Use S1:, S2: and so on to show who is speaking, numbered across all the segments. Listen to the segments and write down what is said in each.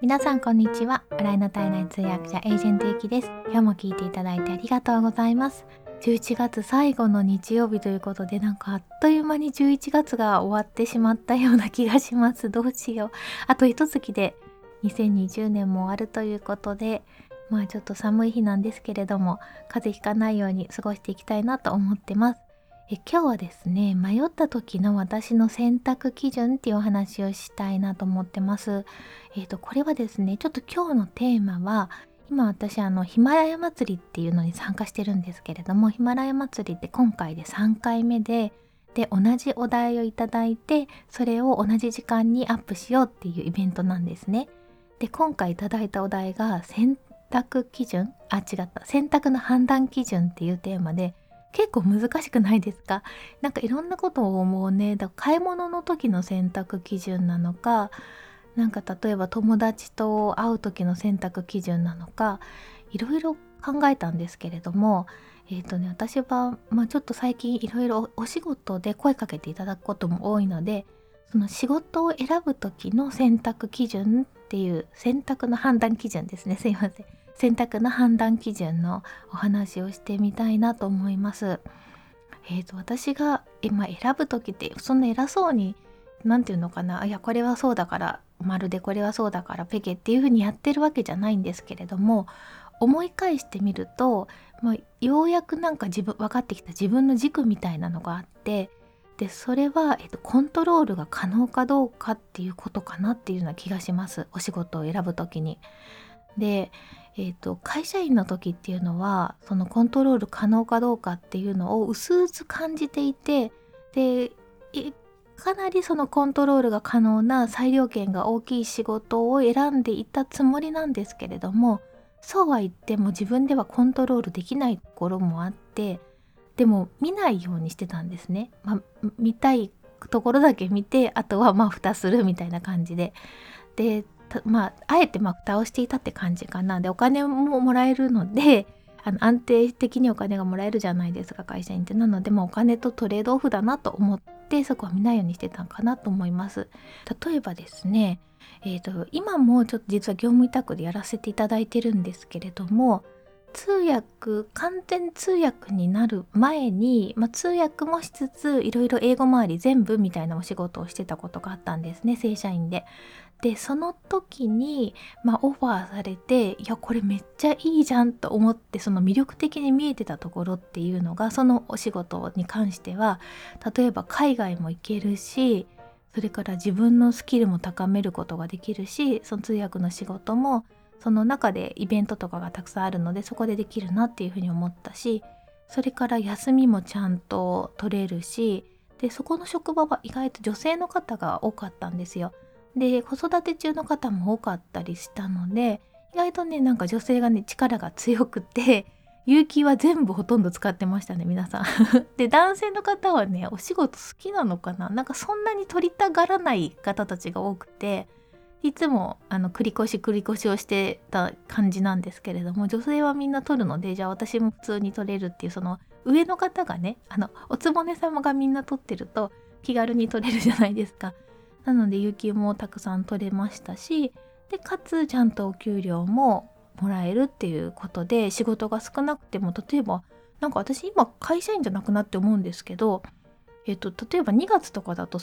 S1: 皆さんこんにちは。笑いの体内通訳者エージェントゆきです。今日も聞いていただいてありがとうございます。11月最後の日曜日ということでなんかあっという間に11月が終わってしまったような気がします。どうしよう。あと一月で2020年も終わるということでまあちょっと寒い日なんですけれども風邪ひかないように過ごしていきたいなと思ってます。え今日はですね迷った時の私の選択基準っていうお話をしたいなと思ってます。えっ、ー、とこれはですねちょっと今日のテーマは今私あのヒマラヤ祭りっていうのに参加してるんですけれどもヒマラヤ祭りって今回で3回目でで同じお題をいただいてそれを同じ時間にアップしようっていうイベントなんですね。で今回いただいたお題が選択基準？あ違った。選択の判断基準っていうテーマで結構難しくないですか？なんかいろんなことを思うね。だ買い物の時の選択基準なのかなんか例えば友達と会う時の選択基準なのかいろいろ考えたんですけれどもえっ、ー、とね私は、まあ、ちょっと最近いろいろお仕事で声かけていただくことも多いのでその仕事を選ぶ時の選択基準っていう選択の判断基準ですね。すいません。選択の判断基準のお話をしてみたいなと思います。えーと、私が今選ぶ時ってそんな偉そうに何て言うのかないやこれはそうだからまるでこれはそうだからペケっていう風にやってるわけじゃないんですけれども思い返してみると、まあ、ようやくなんか自分分かってきた自分の軸みたいなのがあってでそれは、えーと、コントロールが可能かどうかっていうことかなっていうような気がしますお仕事を選ぶ時に。でえーと、会社員の時っていうのはそのコントロール可能かどうかっていうのを薄々感じていてでかなりそのコントロールが可能な裁量権が大きい仕事を選んでいたつもりなんですけれどもそうは言っても自分ではコントロールできないところもあってでも見ないようにしてたんですね。まあ、見たいところだけ見てあとはまあ蓋するみたいな感じで。でまああえてまあ蓋をしていたって感じかな。でお金ももらえるので あの安定的にお金がもらえるじゃないですか会社員って。なので、まあ、お金とトレードオフだなと思ってそこは見ないようにしてたんかなと思います。例えばですねえーと、今もちょっと実は業務委託でやらせていただいてるんですけれども通訳完全通訳になる前に、まあ、通訳もしつついろいろ英語周り全部みたいなお仕事をしてたことがあったんですね正社員で。でその時に、まあ、オファーされていやこれめっちゃいいじゃんと思ってその魅力的に見えてたところっていうのがそのお仕事に関しては例えば海外も行けるしそれから自分のスキルも高めることができるしその通訳の仕事もその中でイベントとかがたくさんあるのでそこでできるなっていうふうに思ったしそれから休みもちゃんと取れるしでそこの職場は意外と女性の方が多かったんですよ。で子育て中の方も多かったりしたので意外とねなんか女性がね力が強くて 有機は全部ほとんど使ってましたね皆さん で男性の方はねお仕事好きなのかな？なんかそんなに取りたがらない方たちが多くていつもあの繰り越し繰り越しをしてた感じなんですけれども女性はみんな取るのでじゃあ私も普通に取れるっていうその上の方がねあのおつぼね様がみんな取ってると気軽に取れるじゃないですか。なので有給もたくさん取れましたしでかつちゃんとお給料ももらえるっていうことで仕事が少なくても例えばなんか私今会社員じゃなくなって思うんですけど、えっと、例えば2月とかだと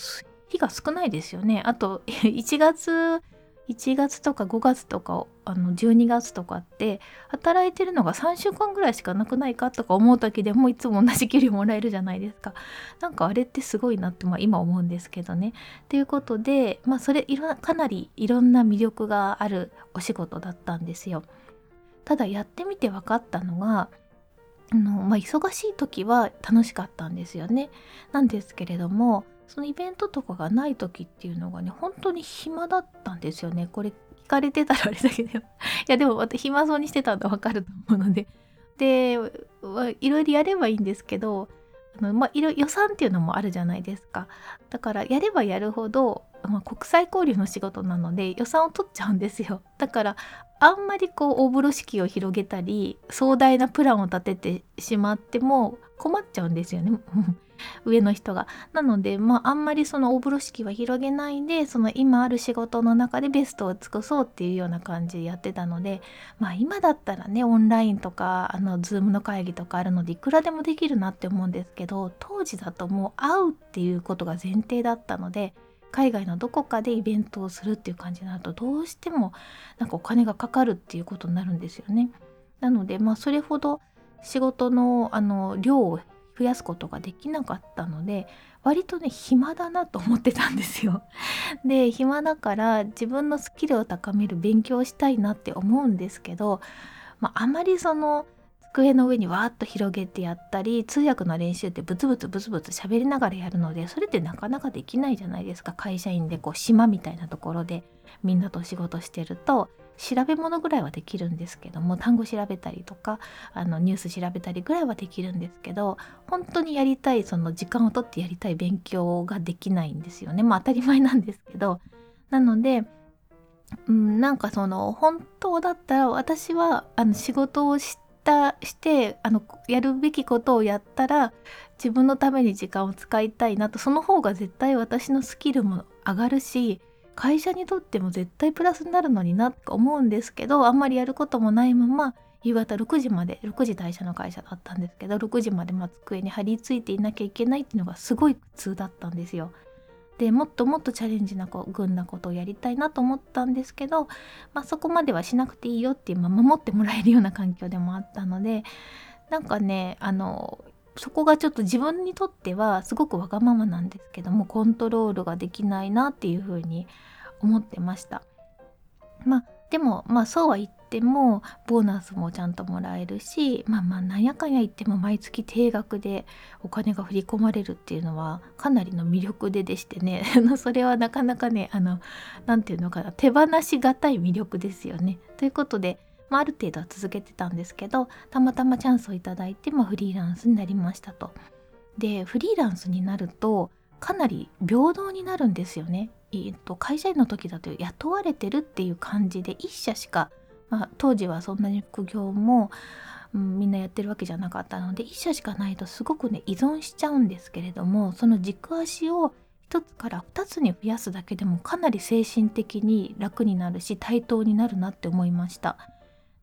S1: 日が少ないですよね。あと 1月1月とか5月とかあの12月とかって働いてるのが3週間ぐらいしかなくないかとか思う時でもいつも同じ給料もらえるじゃないですか。なんかあれってすごいなって、まあ、今思うんですけどね。ということで、まあ、それいろかなりいろんな魅力があるお仕事だったんですよ。ただやってみて分かったのがあの、まあ、忙しい時は楽しかったんですよね。なんですけれどもそのイベントとかがない時っていうのがね本当に暇だったんですよね。これ聞かれてたらあれだけど。いやでも私暇そうにしてたんでわかると思うので。でいろいろやればいいんですけどあの、まあ、いろ予算っていうのもあるじゃないですか。だからやればやるほど、まあ、国際交流の仕事なので予算を取っちゃうんですよ。だからあんまりこう大風呂敷を広げたり壮大なプランを立ててしまっても困っちゃうんですよね。上の人が。なのでまああんまりその大風呂敷は広げないでその今ある仕事の中でベストを尽くそうっていうような感じでやってたのでまあ今だったらねオンラインとかあのズームの会議とかあるのでいくらでもできるなって思うんですけど当時だともう会うっていうことが前提だったので海外のどこかでイベントをするっていう感じになるとどうしてもなんかお金がかかるっていうことになるんですよね。なのでまあそれほど仕事のあの量を増やすことができなかったので割とね暇だなと思ってたんですよ。で暇だから自分のスキルを高める勉強をしたいなって思うんですけど、まあ、あまりその机の上にわーっと広げてやったり通訳の練習ってブツブツブツブツ喋りながらやるのでそれってなかなかできないじゃないですか会社員でこう島みたいなところでみんなと仕事してると調べ物ぐらいはできるんですけども単語調べたりとかあのニュース調べたりぐらいはできるんですけど本当にやりたいその時間をとってやりたい勉強ができないんですよね。まあ当たり前なんですけど。なのでうん、なんかその本当だったら私はあの仕事をしてしてあのやるべきことをやったら自分のために時間を使いたいなと。その方が絶対私のスキルも上がるし会社にとっても絶対プラスになるのになって思うんですけどあんまりやることもないまま夕方6時まで6時退社の会社だったんですけど6時までま机に張り付いていなきゃいけないっていうのがすごい苦痛だったんですよ。でもっともっとチャレンジなこ群なことをやりたいなと思ったんですけど、まあ、そこまではしなくていいよっていう、まあ、守ってもらえるような環境でもあったのでなんかねあのそこがちょっと自分にとってはすごくわがままなんですけどもコントロールができないなっていうふうに思ってました。まあでもまあそうは言ってもボーナスもちゃんともらえるしまあまあなんやかんや言っても毎月定額でお金が振り込まれるっていうのはかなりの魅力ででしてね それはなかなかねあの何て言うのかな手放しがたい魅力ですよね。ということで、まあ、ある程度は続けてたんですけどたまたまチャンスをいただいて、まあ、フリーランスになりましたと。でフリーランスになるとかなり平等になるんですよね。えっと、会社員の時だと雇われてるっていう感じで1社しか、まあ、当時はそんなに副業も、うん、みんなやってるわけじゃなかったので1社しかないとすごくね依存しちゃうんですけれどもその軸足を1つから2つに増やすだけでもかなり精神的に楽になるし対等になるなって思いました。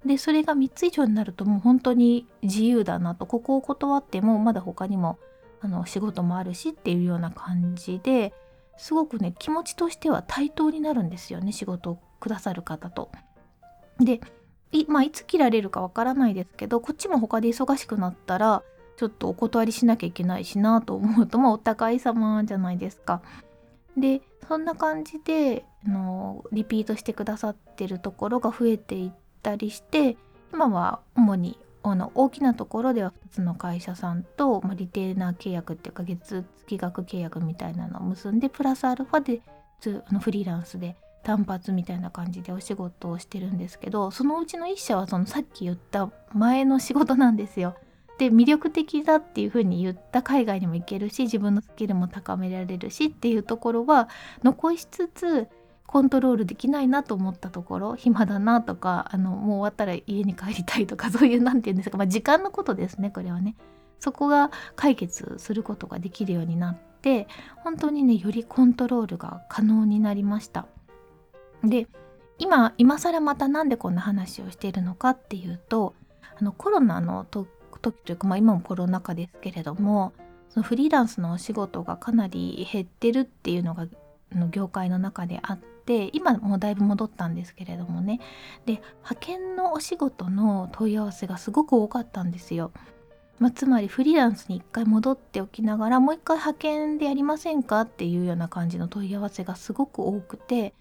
S1: でそれが3つ以上になるともう本当に自由だなとここを断ってもまだ他にもあの仕事もあるしっていうような感じですごくね気持ちとしては対等になるんですよね仕事をくださる方と。でい,、まあ、いつ切られるかわからないですけどこっちも他で忙しくなったらちょっとお断りしなきゃいけないしなと思うとまあお互い様じゃないですか。でそんな感じであのリピートしてくださってるところが増えていったりして今は主にあの大きなところでは2つの会社さんと、まあ、リテーナー契約っていうか月月額契約みたいなのを結んでプラスアルファであのフリーランスで単発みたいな感じでお仕事をしてるんですけどそのうちの1社はそのさっき言った前の仕事なんですよ。で魅力的だっていうふうに言った海外にも行けるし自分のスキルも高められるしっていうところは残しつつコントロールできないなと思ったところ暇だなとかあのもう終わったら家に帰りたいとか そういう何て言うんですか、まあ、時間のことですねこれはね。そこが解決することができるようになって本当にねよりコントロールが可能になりました。で今今更また何でこんな話をしているのかっていうとあのコロナの時というか、まあ、今もコロナ禍ですけれどもそのフリーランスのお仕事がかなり減ってるっていうのがの業界の中であって今もうだいぶ戻ったんですけれどもねで派遣のお仕事の問い合わせがすごく多かったんですよ。まあ、つまりフリーランスに一回戻っておきながらもう一回派遣でやりませんかっていうような感じの問い合わせがすごく多くて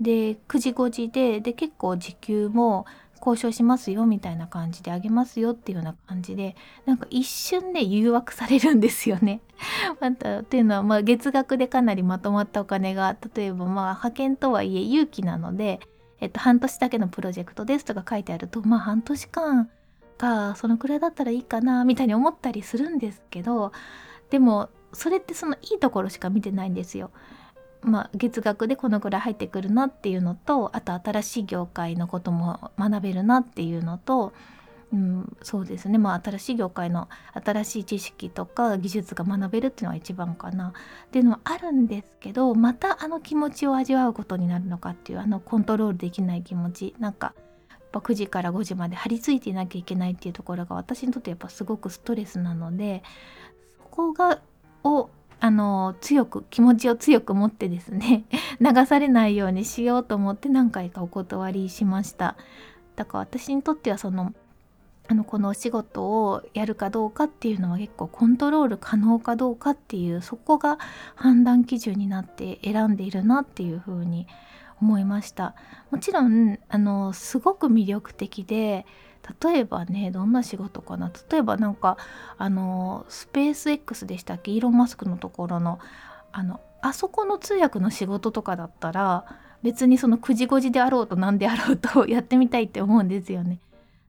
S1: で9時5時でで結構時給も交渉しますよみたいな感じであげますよっていうような感じでなんか一瞬で誘惑されるんですよね。またっていうのはまあ月額でかなりまとまったお金が例えばまあ派遣とはいえ有期なので、えっと、半年だけのプロジェクトですとか書いてあるとまあ半年間かそのくらいだったらいいかなみたいに思ったりするんですけどでもそれってそのいいところしか見てないんですよ。まあ、月額でこのくらい入ってくるなっていうのとあと新しい業界のことも学べるなっていうのとうん、そうですね。まあ新しい業界の新しい知識とか技術が学べるっていうのが一番かな。っていうのはあるんですけどまたあの気持ちを味わうことになるのかっていうあのコントロールできない気持ち。なんかやっぱ9時から5時まで張り付いていなきゃいけないっていうところが私にとってやっぱすごくストレスなのでそこがをあの強く気持ちを強く持ってですね 流されないようにしようと思って何回かお断りしました。だから私にとってはそのあのこのお仕事をやるかどうかっていうのは結構コントロール可能かどうかっていうそこが判断基準になって選んでいるなっていうふうに思いました。もちろんあのすごく魅力的で例えばねどんな仕事かな例えばなんかあのスペース X でしたっけ？イーロン・マスクのところのあのあそこの通訳の仕事とかだったら別にその9時5時であろうと何であろうと やってみたいって思うんですよね。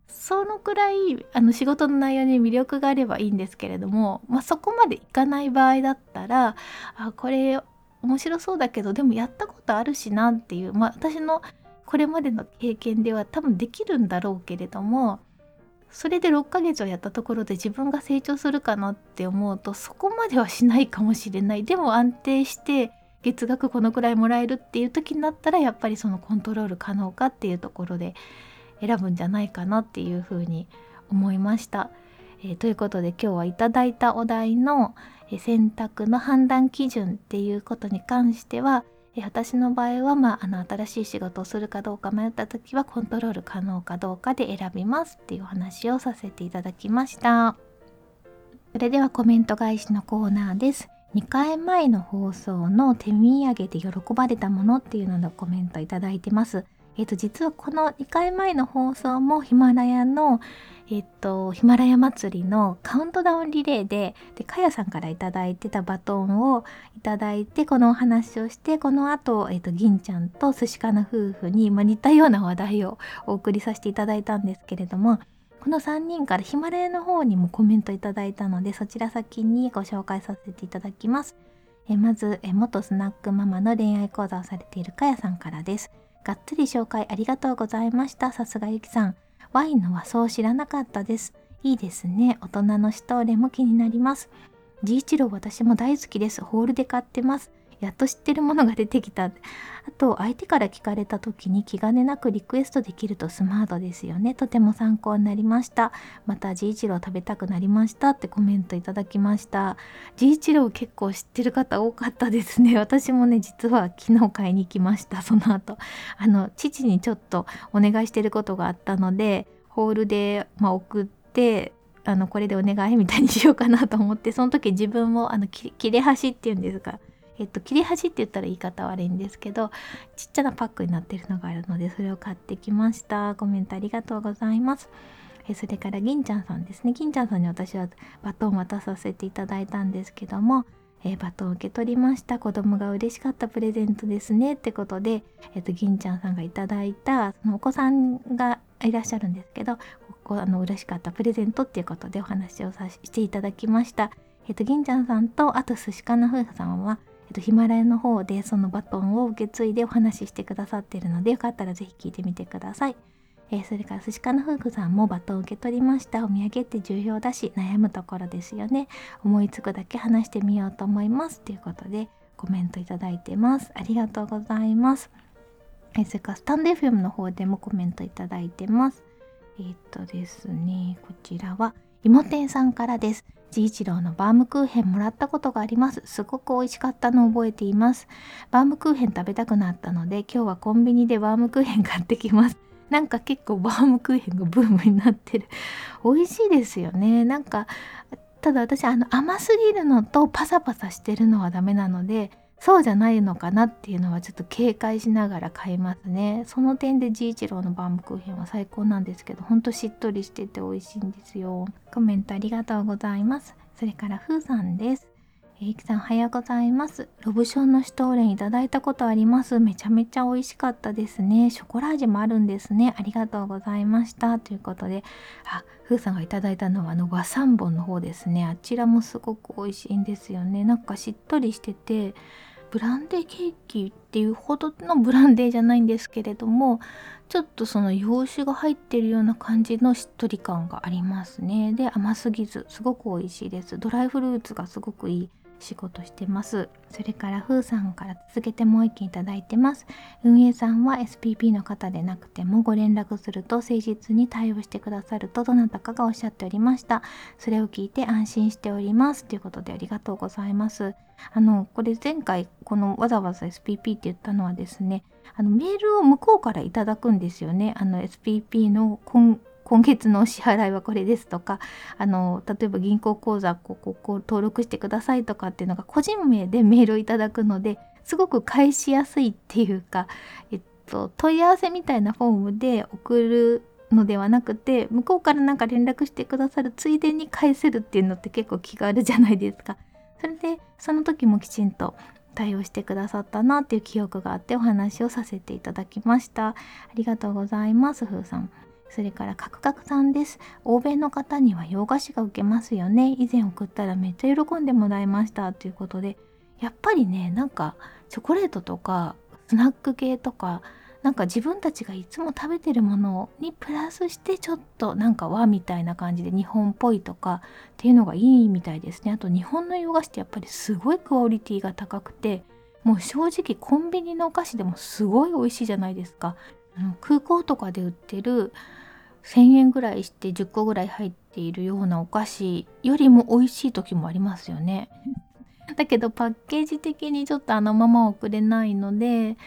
S1: そのくらいあの仕事の内容に魅力があればいいんですけれども、まあ、そこまでいかない場合だったらあこれ面白そうだけどでもやったことあるしなっていう、まあ、私のこれまでの経験では多分できるんだろうけれどもそれで6ヶ月をやったところで自分が成長するかなって思うとそこまではしないかもしれないでも安定して月額このくらいもらえるっていう時になったらやっぱりそのコントロール可能かっていうところで選ぶんじゃないかなっていうふうに思いました。えー、ということで今日はいただいたお題の、選択の判断基準っていうことに関しては、え私の場合は、まあ、あの新しい仕事をするかどうか迷った時はコントロール可能かどうかで選びますっていうお話をさせていただきました。それではコメント返しのコーナーです。2回前の放送の手土産で喜ばれたものっていうののコメントいただいてます。えっ、と、実はこの2回前の放送もヒマラヤの、えっ、と、ヒマラヤ祭りのカウントダウンリレーで、で、かやさんから頂いてたバトンをいただいて、このお話をして、この後、えっ、と、銀ちゃんと寿司かな夫婦に、ま、似たような話題をお送りさせていただいたんですけれども、この3人からヒマラヤの方にもコメントいただいたので、そちら先にご紹介させていただきます。えまずえ、元スナックママの恋愛講座をされているかやさんからです。がっつり紹介ありがとうございました。さすがゆきさん。ワインの和装知らなかったです。いいですね。大人のシトーレも気になります。G1 郎私も大好きです。ホールで買ってます。やっと知ってるものが出てきた。あと、相手から聞かれた時に気兼ねなくリクエストできるとスマートですよね。とても参考になりました。また、治一郎食べたくなりましたってコメントいただきました。治一郎結構知ってる方多かったですね。私もね、実は昨日買いに来ました。その後。あの、父にちょっとお願いしてることがあったので、ホールで、まあ、送って、あのこれでお願いみたいにしようかなと思ってその時自分もあの切れ端っていうんですかえっと、切れ端って言ったら言い方悪いんですけどちっちゃなパックになってるのがあるのでそれを買ってきました。コメントありがとうございます。えそれから銀ちゃんさんですね。銀ちゃんさんに私はバトンを渡させていただいたんですけどもえバトンを受け取りました。子供が嬉しかったプレゼントですね。ってことで、えっと、銀ちゃんさんがいただいたそのお子さんがいらっしゃるんですけどここあの嬉しかったプレゼントっていうことでお話をさせていただきました。えっと、銀ちゃんさんとあと寿司かな夫婦さんはえっと、ヒマラヤの方でそのバトンを受け継いでお話ししてくださってるのでよかったらぜひ聞いてみてください。えー、それから寿司かの夫婦さんもバトンを受け取りました。お土産って重要だし悩むところですよね。思いつくだけ話してみようと思います。ということでコメントいただいてます。ありがとうございます。えー、それからスタンド FM の方でもコメントいただいてます。えー、っとですねこちらは妹店さんからです。ジ一郎のバームクーヘンもらったことがあります。すごく美味しかったのを覚えています。バームクーヘン食べたくなったので、今日はコンビニでバームクーヘン買ってきます。なんか結構バームクーヘンがブームになってる。美味しいですよね。なんか、ただ私、あの甘すぎるのとパサパサしてるのはダメなので、そうじゃないのかなっていうのはちょっと警戒しながら買いますね。その点でジーチローのバームクーヘンは最高なんですけど、ほんとしっとりしてて美味しいんですよ。コメントありがとうございます。それからふーさんです。えいきさんおはようございます。ロブションのシュトーレンいただいたことあります。めちゃめちゃ美味しかったですね。ショコラ味もあるんですね。ありがとうございました。ということで、あ、ふーさんがいただいたのはあの和三本の方ですね。あちらもすごく美味しいんですよね。なんかしっとりしてて、ブランデーケーキっていうほどのブランデーじゃないんですけれどもちょっとその洋酒が入ってるような感じのしっとり感がありますね。で甘すぎずすごく美味しいです。ドライフルーツがすごくいい仕事してます。それからふーさんから続けてもう一件いただいてます。運営さんは SPP の方でなくてもご連絡すると誠実に対応してくださるとどなたかがおっしゃっておりました。それを聞いて安心しておりますということでありがとうございます。あのこれ前回このわざわざ SPP って言ったのはですねあのメールを向こうからいただくんですよね。あの SPP の今今月のお支払いはこれですとかあの例えば銀行口座こここ登録してくださいとかっていうのが個人名でメールをいただくのですごく返しやすいっていうか、えっと、問い合わせみたいなフォームで送るのではなくて向こうからなんか連絡してくださるついでに返せるっていうのって結構気軽じゃないですか。それでその時もきちんと対応してくださったなっていう記憶があってお話をさせていただきました。ありがとうございます、ふうさん。それからカクカクさんです。欧米の方には洋菓子が受けますよね。以前送ったらめっちゃ喜んでもらいましたということで、やっぱりね、なんかチョコレートとかスナック系とか、なんか自分たちがいつも食べてるものにプラスしてちょっとなんか和みたいな感じで日本っぽいとかっていうのがいいみたいですね。あと日本の洋菓子ってやっぱりすごいクオリティが高くて、もう正直コンビニのお菓子でもすごい美味しいじゃないですか。空港とかで売ってる1,000円ぐらいして10個ぐらい入っているようなお菓子よりも美味しい時もありますよね。だけどパッケージ的にちょっとあのまま送れないので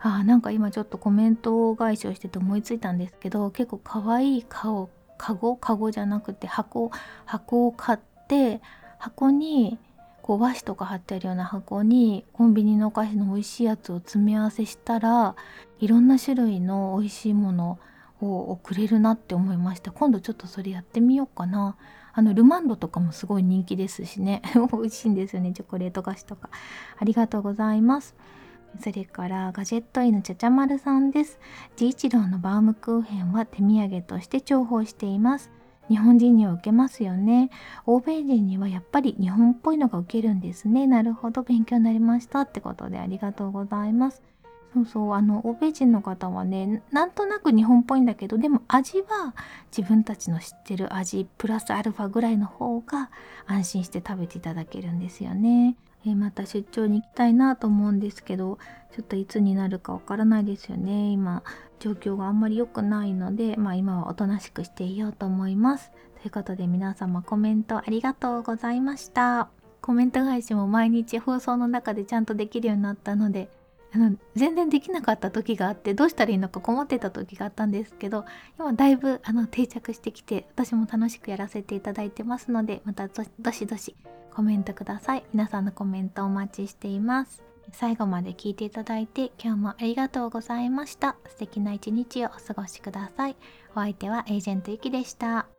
S1: あなんか今ちょっとコメント返しをしてて思いついたんですけど結構かわいい顔カゴカゴじゃなくて箱箱を買って箱にこう和紙とか貼ってあるような箱にコンビニのお菓子の美味しいやつを詰め合わせしたらいろんな種類の美味しいものをを送れるなって思いました。今度ちょっとそれやってみようかな。あのルマンドとかもすごい人気ですしね。美味しいんですよね。チョコレート菓子とか。ありがとうございます。それからガジェットイのちゃちゃまるさんです。治一郎のバームクーヘンは手土産として重宝しています。日本人には受けますよね。欧米人にはやっぱり日本っぽいのが受けるんですね。なるほど。勉強になりました。ってことでありがとうございます。そうそうあの欧米人の方はねなんとなく日本っぽいんだけどでも味は自分たちの知ってる味プラスアルファぐらいの方が安心して食べていただけるんですよね。えまた出張に行きたいなと思うんですけどちょっといつになるかわからないですよね。今状況があんまり良くないのでまあ今はおとなしくしていようと思います。ということで皆様コメントありがとうございました。コメント返しも毎日放送の中でちゃんとできるようになったのであの全然できなかった時があってどうしたらいいのか困ってた時があったんですけど今だいぶあの定着してきて私も楽しくやらせていただいてますのでまたどしどしコメントください。皆さんのコメントお待ちしています。最後まで聞いていただいて今日もありがとうございました。素敵な一日をお過ごしください。お相手はエージェントゆきでした。